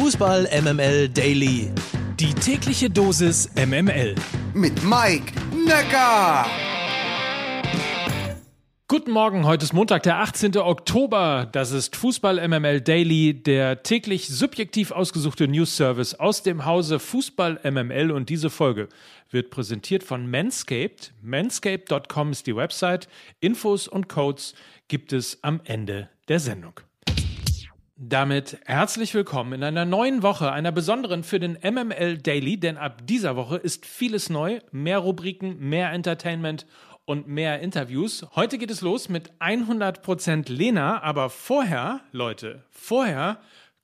Fußball MML Daily. Die tägliche Dosis MML. Mit Mike Necker. Guten Morgen, heute ist Montag, der 18. Oktober. Das ist Fußball MML Daily, der täglich subjektiv ausgesuchte News Service aus dem Hause Fußball MML und diese Folge wird präsentiert von Manscaped. Manscaped.com ist die Website. Infos und Codes gibt es am Ende der Sendung. Damit herzlich willkommen in einer neuen Woche, einer besonderen für den MML Daily, denn ab dieser Woche ist vieles neu, mehr Rubriken, mehr Entertainment und mehr Interviews. Heute geht es los mit 100% Lena, aber vorher, Leute, vorher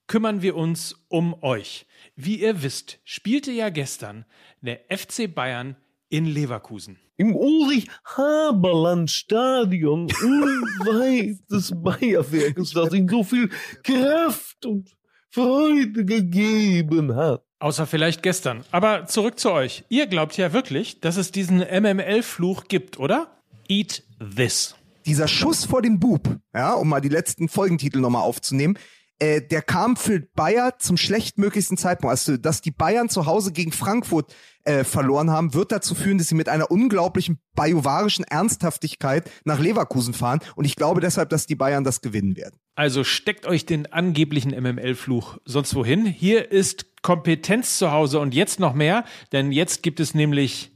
kümmern wir uns um euch. Wie ihr wisst, spielte ja gestern der FC Bayern in Leverkusen. Im Ulrich-Haberland-Stadion unweit des Bayerwerkes, das ihm so viel Kraft und Freude gegeben hat. Außer vielleicht gestern. Aber zurück zu euch. Ihr glaubt ja wirklich, dass es diesen MML-Fluch gibt, oder? Eat this. Dieser Schuss vor dem Bub, ja, um mal die letzten Folgentitel nochmal aufzunehmen, äh, der kam für Bayer zum schlechtmöglichsten Zeitpunkt. Also, dass die Bayern zu Hause gegen Frankfurt äh, verloren haben, wird dazu führen, dass sie mit einer unglaublichen bajuwarischen Ernsthaftigkeit nach Leverkusen fahren. Und ich glaube deshalb, dass die Bayern das gewinnen werden. Also steckt euch den angeblichen MML-Fluch sonst wohin. Hier ist Kompetenz zu Hause und jetzt noch mehr, denn jetzt gibt es nämlich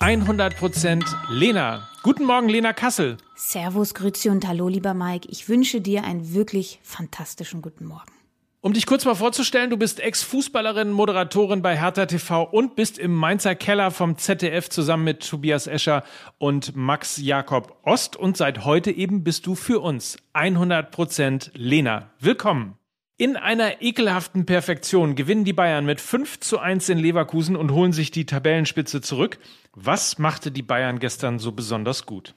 100% Lena. Guten Morgen, Lena Kassel. Servus, Grüezi und Hallo, lieber Mike. Ich wünsche dir einen wirklich fantastischen guten Morgen. Um dich kurz mal vorzustellen, du bist Ex-Fußballerin, Moderatorin bei Hertha TV und bist im Mainzer Keller vom ZDF zusammen mit Tobias Escher und Max Jakob Ost. Und seit heute eben bist du für uns 100% Lena. Willkommen. In einer ekelhaften Perfektion gewinnen die Bayern mit 5 zu 1 in Leverkusen und holen sich die Tabellenspitze zurück. Was machte die Bayern gestern so besonders gut?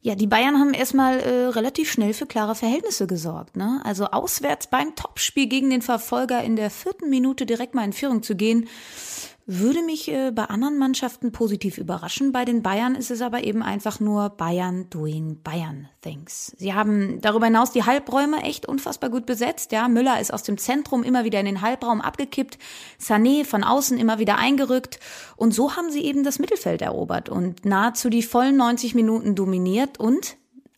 Ja, die Bayern haben erstmal äh, relativ schnell für klare Verhältnisse gesorgt. Ne? Also auswärts beim Topspiel gegen den Verfolger in der vierten Minute direkt mal in Führung zu gehen, würde mich äh, bei anderen Mannschaften positiv überraschen. Bei den Bayern ist es aber eben einfach nur Bayern doing Bayern things. Sie haben darüber hinaus die Halbräume echt unfassbar gut besetzt. Ja, Müller ist aus dem Zentrum immer wieder in den Halbraum abgekippt, Sané von außen immer wieder eingerückt und so haben sie eben das Mittelfeld erobert und nahezu die vollen 90 Minuten dominiert und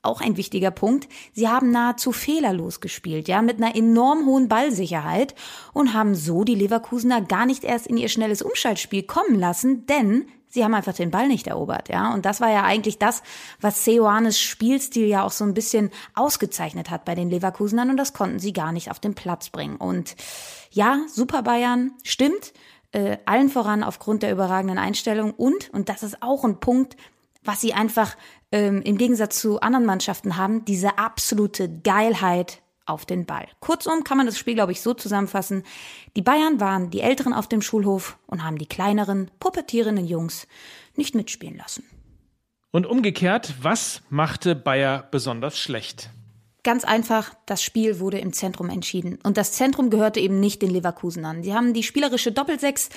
auch ein wichtiger Punkt. Sie haben nahezu fehlerlos gespielt, ja, mit einer enorm hohen Ballsicherheit und haben so die Leverkusener gar nicht erst in ihr schnelles Umschaltspiel kommen lassen, denn sie haben einfach den Ball nicht erobert, ja. Und das war ja eigentlich das, was Seoanes Spielstil ja auch so ein bisschen ausgezeichnet hat bei den Leverkusenern und das konnten sie gar nicht auf den Platz bringen. Und ja, Super Bayern, stimmt, äh, allen voran aufgrund der überragenden Einstellung und, und das ist auch ein Punkt, was sie einfach ähm, im Gegensatz zu anderen Mannschaften haben, diese absolute Geilheit auf den Ball. Kurzum kann man das Spiel, glaube ich, so zusammenfassen. Die Bayern waren die Älteren auf dem Schulhof und haben die kleineren, pubertierenden Jungs nicht mitspielen lassen. Und umgekehrt, was machte Bayer besonders schlecht? Ganz einfach, das Spiel wurde im Zentrum entschieden. Und das Zentrum gehörte eben nicht den Leverkusen an. Sie haben die spielerische Doppelsechs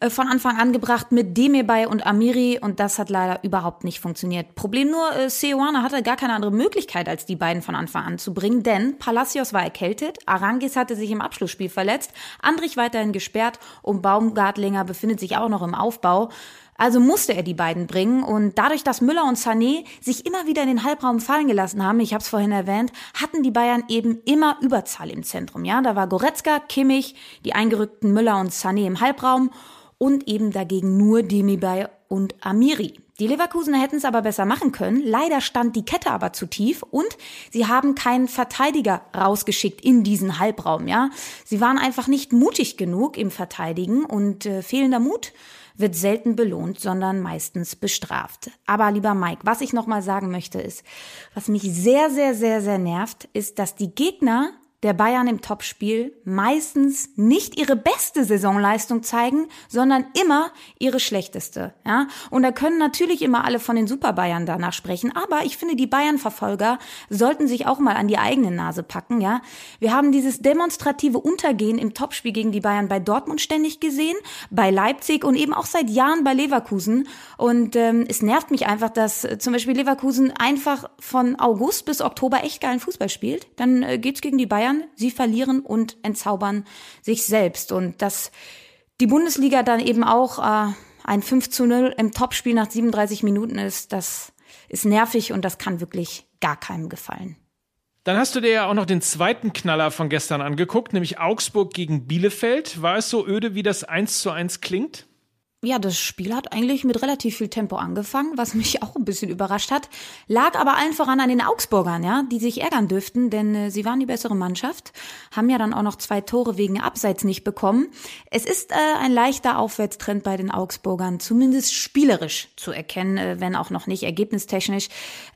äh, von Anfang an gebracht mit Demirbay und Amiri und das hat leider überhaupt nicht funktioniert. Problem nur, äh, Seoane hatte gar keine andere Möglichkeit, als die beiden von Anfang an zu bringen, denn Palacios war erkältet, Arangis hatte sich im Abschlussspiel verletzt, Andrich weiterhin gesperrt und Baumgartlinger befindet sich auch noch im Aufbau. Also musste er die beiden bringen und dadurch, dass Müller und Sané sich immer wieder in den Halbraum fallen gelassen haben, ich habe es vorhin erwähnt, hatten die Bayern eben immer Überzahl im Zentrum. Ja, da war Goretzka, Kimmich, die eingerückten Müller und Sané im Halbraum und eben dagegen nur Demirbay und Amiri. Die Leverkusener hätten es aber besser machen können. Leider stand die Kette aber zu tief und sie haben keinen Verteidiger rausgeschickt in diesen Halbraum, ja. Sie waren einfach nicht mutig genug im Verteidigen und äh, fehlender Mut wird selten belohnt, sondern meistens bestraft. Aber lieber Mike, was ich nochmal sagen möchte ist, was mich sehr, sehr, sehr, sehr nervt, ist, dass die Gegner der Bayern im Topspiel meistens nicht ihre beste Saisonleistung zeigen, sondern immer ihre schlechteste. Ja? Und da können natürlich immer alle von den Super Bayern danach sprechen, aber ich finde, die Bayern-Verfolger sollten sich auch mal an die eigene Nase packen. Ja? Wir haben dieses demonstrative Untergehen im Topspiel gegen die Bayern bei Dortmund ständig gesehen, bei Leipzig und eben auch seit Jahren bei Leverkusen. Und ähm, es nervt mich einfach, dass äh, zum Beispiel Leverkusen einfach von August bis Oktober echt geilen Fußball spielt. Dann äh, geht's gegen die Bayern Bayern. Sie verlieren und entzaubern sich selbst. Und dass die Bundesliga dann eben auch äh, ein 5 zu 0 im Topspiel nach 37 Minuten ist, das ist nervig und das kann wirklich gar keinem gefallen. Dann hast du dir ja auch noch den zweiten Knaller von gestern angeguckt, nämlich Augsburg gegen Bielefeld. War es so öde, wie das 1 zu 1 klingt? Ja, das Spiel hat eigentlich mit relativ viel Tempo angefangen, was mich auch ein bisschen überrascht hat. Lag aber allen voran an den Augsburgern, ja, die sich ärgern dürften, denn äh, sie waren die bessere Mannschaft, haben ja dann auch noch zwei Tore wegen Abseits nicht bekommen. Es ist äh, ein leichter Aufwärtstrend bei den Augsburgern, zumindest spielerisch zu erkennen, äh, wenn auch noch nicht ergebnistechnisch.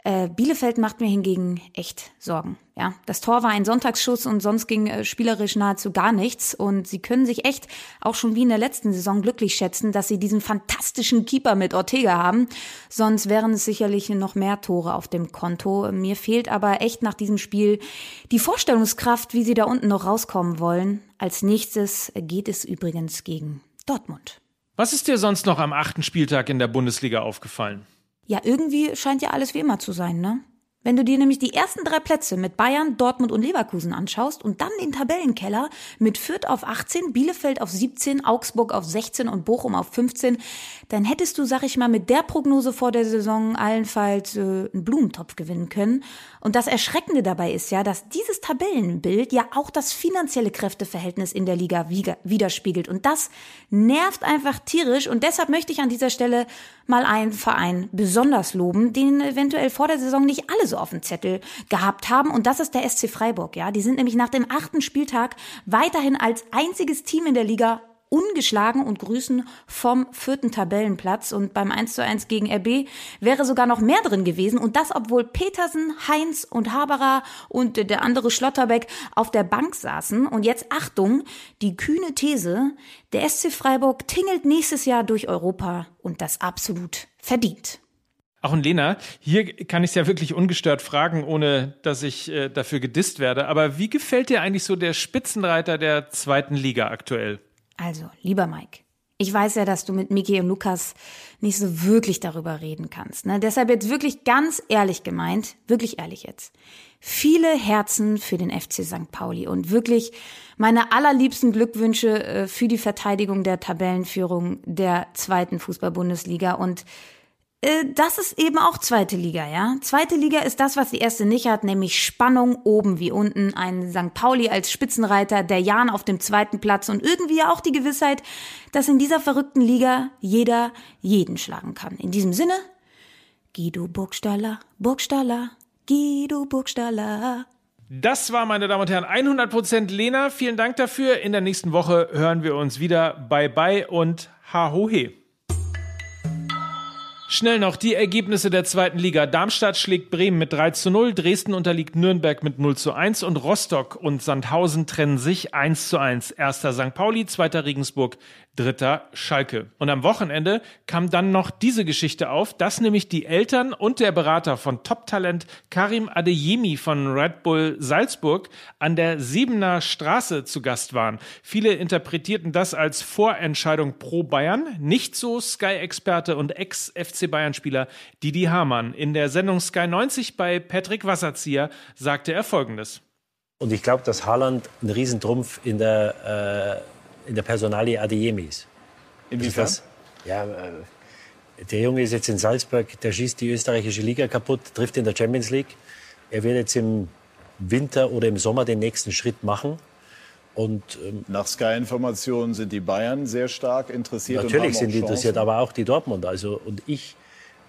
Äh, Bielefeld macht mir hingegen echt Sorgen. Ja, das Tor war ein Sonntagsschuss und sonst ging äh, spielerisch nahezu gar nichts. Und sie können sich echt auch schon wie in der letzten Saison glücklich schätzen, dass sie diesen fantastischen Keeper mit Ortega haben. Sonst wären es sicherlich noch mehr Tore auf dem Konto. Mir fehlt aber echt nach diesem Spiel die Vorstellungskraft, wie sie da unten noch rauskommen wollen. Als nächstes geht es übrigens gegen Dortmund. Was ist dir sonst noch am achten Spieltag in der Bundesliga aufgefallen? Ja, irgendwie scheint ja alles wie immer zu sein, ne? Wenn du dir nämlich die ersten drei Plätze mit Bayern, Dortmund und Leverkusen anschaust und dann den Tabellenkeller mit Fürth auf 18, Bielefeld auf 17, Augsburg auf 16 und Bochum auf 15, dann hättest du, sag ich mal, mit der Prognose vor der Saison allenfalls äh, einen Blumentopf gewinnen können. Und das Erschreckende dabei ist ja, dass dieses Tabellenbild ja auch das finanzielle Kräfteverhältnis in der Liga widerspiegelt. Und das nervt einfach tierisch. Und deshalb möchte ich an dieser Stelle mal einen Verein besonders loben, den eventuell vor der Saison nicht alle so auf dem Zettel gehabt haben. Und das ist der SC Freiburg. Ja, die sind nämlich nach dem achten Spieltag weiterhin als einziges Team in der Liga ungeschlagen und grüßen vom vierten Tabellenplatz. Und beim 1 zu 1 gegen RB wäre sogar noch mehr drin gewesen. Und das, obwohl Petersen, Heinz und Haberer und der andere Schlotterbeck auf der Bank saßen. Und jetzt Achtung, die kühne These, der SC Freiburg tingelt nächstes Jahr durch Europa und das absolut verdient. Auch ein Lena, hier kann ich es ja wirklich ungestört fragen, ohne dass ich äh, dafür gedisst werde. Aber wie gefällt dir eigentlich so der Spitzenreiter der zweiten Liga aktuell? Also, lieber Mike, ich weiß ja, dass du mit Miki und Lukas nicht so wirklich darüber reden kannst. Ne? Deshalb jetzt wirklich ganz ehrlich gemeint, wirklich ehrlich jetzt. Viele Herzen für den FC St. Pauli und wirklich meine allerliebsten Glückwünsche äh, für die Verteidigung der Tabellenführung der zweiten Fußball-Bundesliga und das ist eben auch zweite Liga, ja. Zweite Liga ist das, was die erste nicht hat, nämlich Spannung oben wie unten, ein St. Pauli als Spitzenreiter, der Jan auf dem zweiten Platz und irgendwie auch die Gewissheit, dass in dieser verrückten Liga jeder jeden schlagen kann. In diesem Sinne, Guido Burgstaller, Burgstaller, Guido Burgstaller. Das war, meine Damen und Herren, 100% Lena. Vielen Dank dafür. In der nächsten Woche hören wir uns wieder. Bye bye und ha ho he. Schnell noch die Ergebnisse der zweiten Liga. Darmstadt schlägt Bremen mit 3 zu 0, Dresden unterliegt Nürnberg mit 0 zu 1 und Rostock und Sandhausen trennen sich 1 zu 1. Erster St. Pauli, zweiter Regensburg, dritter Schalke. Und am Wochenende kam dann noch diese Geschichte auf, dass nämlich die Eltern und der Berater von Top-Talent Karim Adeyemi von Red Bull Salzburg an der Siebener Straße zu Gast waren. Viele interpretierten das als Vorentscheidung pro Bayern. Nicht so Sky-Experte und Ex-FC Bayern-Spieler Didi Hamann. In der Sendung Sky 90 bei Patrick Wasserzieher sagte er Folgendes. Und ich glaube, dass Haaland ein Riesentrumpf in der äh in der Personalie Adeyemis. Inwiefern? ja, äh, der Junge ist jetzt in Salzburg, der schießt die österreichische Liga kaputt, trifft in der Champions League. Er wird jetzt im Winter oder im Sommer den nächsten Schritt machen. Und, ähm, Nach Sky-Informationen sind die Bayern sehr stark interessiert. Natürlich sind die interessiert, aber auch die Dortmund. Also, und ich,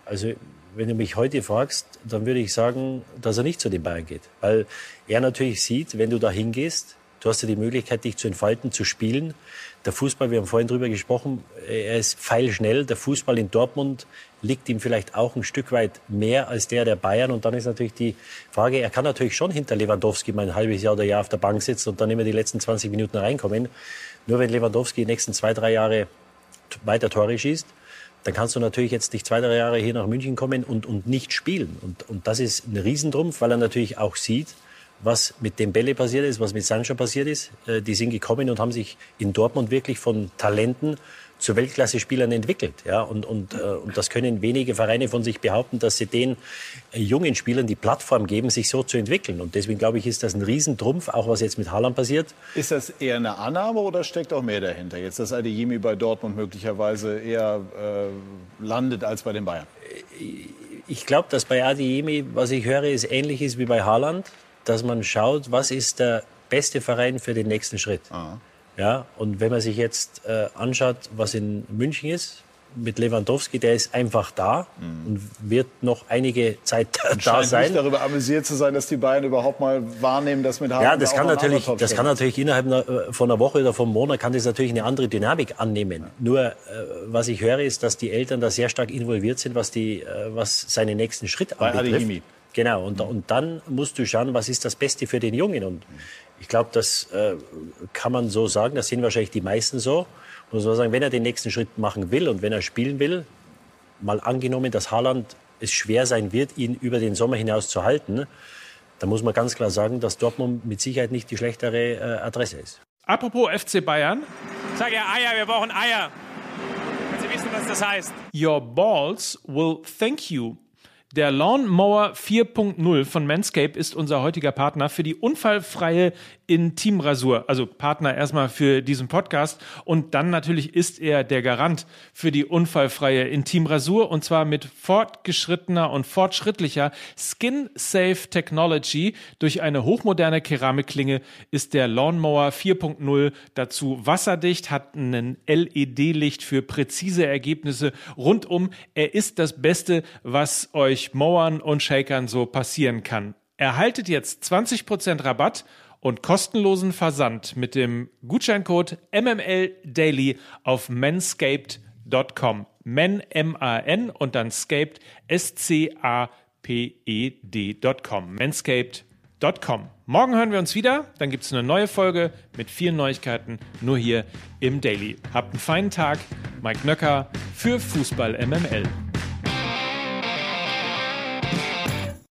also wenn du mich heute fragst, dann würde ich sagen, dass er nicht zu den Bayern geht. Weil er natürlich sieht, wenn du da hingehst, Du hast ja die Möglichkeit, dich zu entfalten, zu spielen. Der Fußball, wir haben vorhin drüber gesprochen, er ist pfeilschnell. Der Fußball in Dortmund liegt ihm vielleicht auch ein Stück weit mehr als der der Bayern. Und dann ist natürlich die Frage, er kann natürlich schon hinter Lewandowski mal ein halbes Jahr oder Jahr auf der Bank sitzen und dann immer die letzten 20 Minuten reinkommen. Nur wenn Lewandowski die nächsten zwei, drei Jahre weiter Tore schießt, dann kannst du natürlich jetzt nicht zwei, drei Jahre hier nach München kommen und, und nicht spielen. Und, und das ist ein Riesentrumpf, weil er natürlich auch sieht, was mit Dembele passiert ist, was mit Sancho passiert ist. Äh, die sind gekommen und haben sich in Dortmund wirklich von Talenten zu Weltklasse-Spielern entwickelt. Ja? Und, und, äh, und das können wenige Vereine von sich behaupten, dass sie den äh, jungen Spielern die Plattform geben, sich so zu entwickeln. Und deswegen glaube ich, ist das ein Riesentrumpf, auch was jetzt mit Haaland passiert. Ist das eher eine Annahme oder steckt auch mehr dahinter? Jetzt, dass Adeyemi bei Dortmund möglicherweise eher äh, landet als bei den Bayern? Ich glaube, dass bei Adeyemi, was ich höre, ist ähnlich ist wie bei Haaland, dass man schaut, was ist der beste Verein für den nächsten Schritt. Aha. Ja, und wenn man sich jetzt äh, anschaut, was in München ist, mit Lewandowski, der ist einfach da Mhm. und wird noch einige Zeit da Scheint sein. nicht darüber amüsiert zu sein, dass die Bayern überhaupt mal wahrnehmen, dass mit Haaland Ja, das kann natürlich, das kann natürlich innerhalb äh, von einer Woche oder vom Monat kann das natürlich eine andere Dynamik annehmen. Nur äh, was ich höre, ist, dass die Eltern da sehr stark involviert sind, was die, äh, was seinen nächsten Schritt Bei anbetrifft. Adeyemi. Genau. Und, und dann musst du schauen, was ist das Beste für den Jungen. Und ich glaube, das äh, kann man so sagen. Das sind wahrscheinlich die meisten so. Und so sagen, wenn er den nächsten Schritt machen will und wenn er spielen will, mal angenommen, dass Haaland es schwer sein wird, ihn über den Sommer hinaus zu halten, dann muss man ganz klar sagen, dass Dortmund mit Sicherheit nicht die schlechtere äh, Adresse ist. Apropos FC Bayern, Sag ja Eier, wir brauchen Eier. Wenn Sie wissen, was das heißt. Your balls will thank you. Der Lawnmower 4.0 von Manscaped ist unser heutiger Partner für die unfallfreie Intimrasur. Also Partner erstmal für diesen Podcast und dann natürlich ist er der Garant für die unfallfreie Intimrasur und zwar mit fortgeschrittener und fortschrittlicher Skin-Safe Technology. Durch eine hochmoderne Keramikklinge ist der Lawnmower 4.0 dazu wasserdicht, hat einen LED-Licht für präzise Ergebnisse rundum. Er ist das Beste, was euch Mowern und Shakern so passieren kann. Erhaltet jetzt 20% Rabatt und kostenlosen Versand mit dem Gutscheincode MMLDaily auf manscaped.com. Men, M-A-N und dann scaped, S-C-A-P-E-D.com. Manscaped.com. Morgen hören wir uns wieder. Dann gibt es eine neue Folge mit vielen Neuigkeiten nur hier im Daily. Habt einen feinen Tag. Mike Nöcker für Fußball MML.